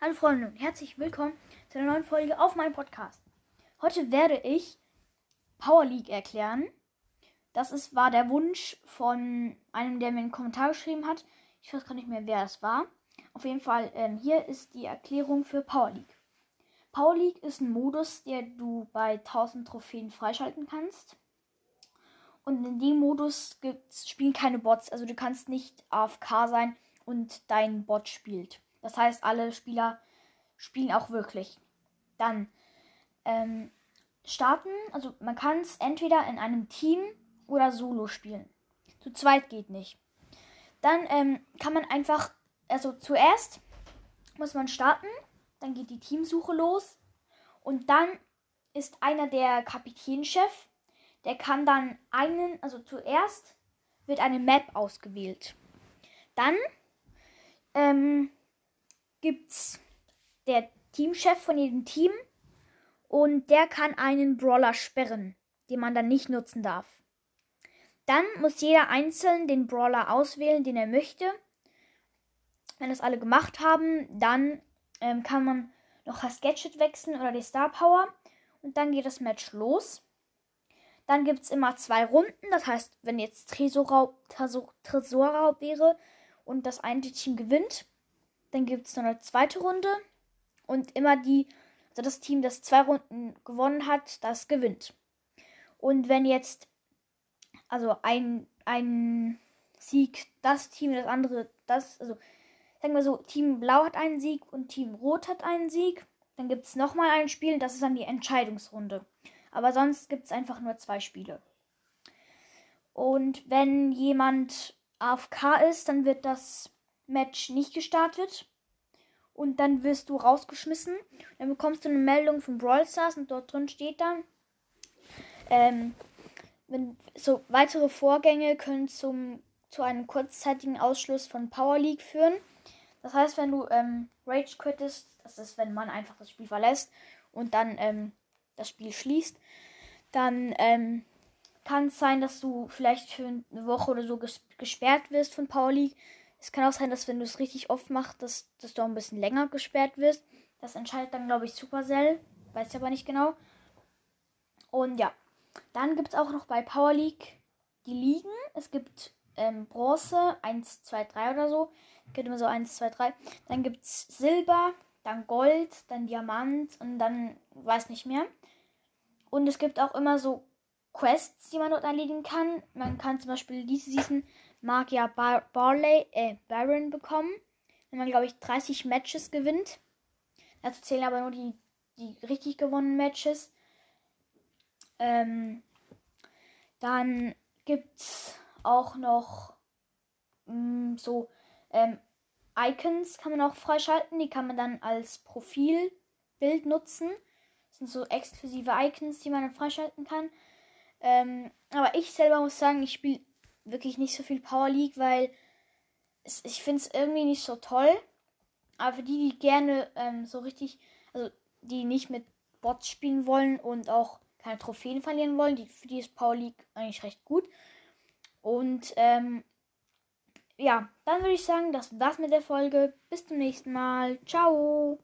Hallo Freunde und herzlich willkommen zu einer neuen Folge auf meinem Podcast. Heute werde ich Power League erklären. Das ist, war der Wunsch von einem, der mir einen Kommentar geschrieben hat. Ich weiß gar nicht mehr, wer es war. Auf jeden Fall, ähm, hier ist die Erklärung für Power League. Power League ist ein Modus, der du bei 1000 Trophäen freischalten kannst. Und in dem Modus spielen keine Bots. Also du kannst nicht AFK sein und dein Bot spielt. Das heißt, alle Spieler spielen auch wirklich. Dann ähm, starten. Also man kann es entweder in einem Team oder solo spielen. Zu zweit geht nicht. Dann ähm, kann man einfach, also zuerst muss man starten, dann geht die Teamsuche los und dann ist einer der Kapitänchef, der kann dann einen, also zuerst wird eine Map ausgewählt. Dann ähm, gibt's der Teamchef von jedem Team und der kann einen Brawler sperren, den man dann nicht nutzen darf. Dann muss jeder einzeln den Brawler auswählen, den er möchte. Wenn das alle gemacht haben, dann ähm, kann man noch das Gadget wechseln oder die Star Power. Und dann geht das Match los. Dann gibt es immer zwei Runden. Das heißt, wenn jetzt Tresorraub, Tresor, Tresorraub wäre und das eine Team gewinnt, dann gibt es noch eine zweite Runde. Und immer die, also das Team, das zwei Runden gewonnen hat, das gewinnt. Und wenn jetzt, also ein, ein Sieg das Team, das andere, das, also sagen wir so, Team Blau hat einen Sieg und Team Rot hat einen Sieg. Dann gibt es nochmal ein Spiel, das ist dann die Entscheidungsrunde. Aber sonst gibt es einfach nur zwei Spiele. Und wenn jemand AFK ist, dann wird das Match nicht gestartet. Und dann wirst du rausgeschmissen. Dann bekommst du eine Meldung von Brawl Stars und dort drin steht dann, ähm, wenn, so weitere Vorgänge können zum, zu einem kurzzeitigen Ausschluss von Power League führen. Das heißt, wenn du ähm, Rage quittest, das ist, wenn man einfach das Spiel verlässt und dann ähm, das Spiel schließt, dann ähm, kann es sein, dass du vielleicht für eine Woche oder so ges gesperrt wirst von Power League. Es kann auch sein, dass wenn du es richtig oft machst, dass, dass du auch ein bisschen länger gesperrt wirst. Das entscheidet dann, glaube ich, Supercell. Weiß ich aber nicht genau. Und ja, dann gibt es auch noch bei Power League die Ligen. Es gibt ähm, Bronze 1, 2, 3 oder so. Gibt immer so 1, 2, 3. Dann gibt es Silber, dann Gold, dann Diamant und dann weiß nicht mehr. Und es gibt auch immer so Quests, die man dort erledigen kann. Man kann zum Beispiel diese Season Magier Bar Barley, äh, Baron bekommen. Wenn man, glaube ich, 30 Matches gewinnt. Dazu zählen aber nur die, die richtig gewonnenen Matches. Ähm, dann gibt's auch noch mh, so ähm, Icons kann man auch freischalten. Die kann man dann als Profilbild nutzen. Das sind so exklusive Icons, die man dann freischalten kann. Ähm, aber ich selber muss sagen, ich spiele wirklich nicht so viel Power League, weil es, ich finde es irgendwie nicht so toll. Aber für die, die gerne ähm, so richtig, also die nicht mit Bots spielen wollen und auch keine Trophäen verlieren wollen, die, für die ist Power League eigentlich recht gut. Und ähm, ja, dann würde ich sagen, das war's mit der Folge. Bis zum nächsten Mal. Ciao.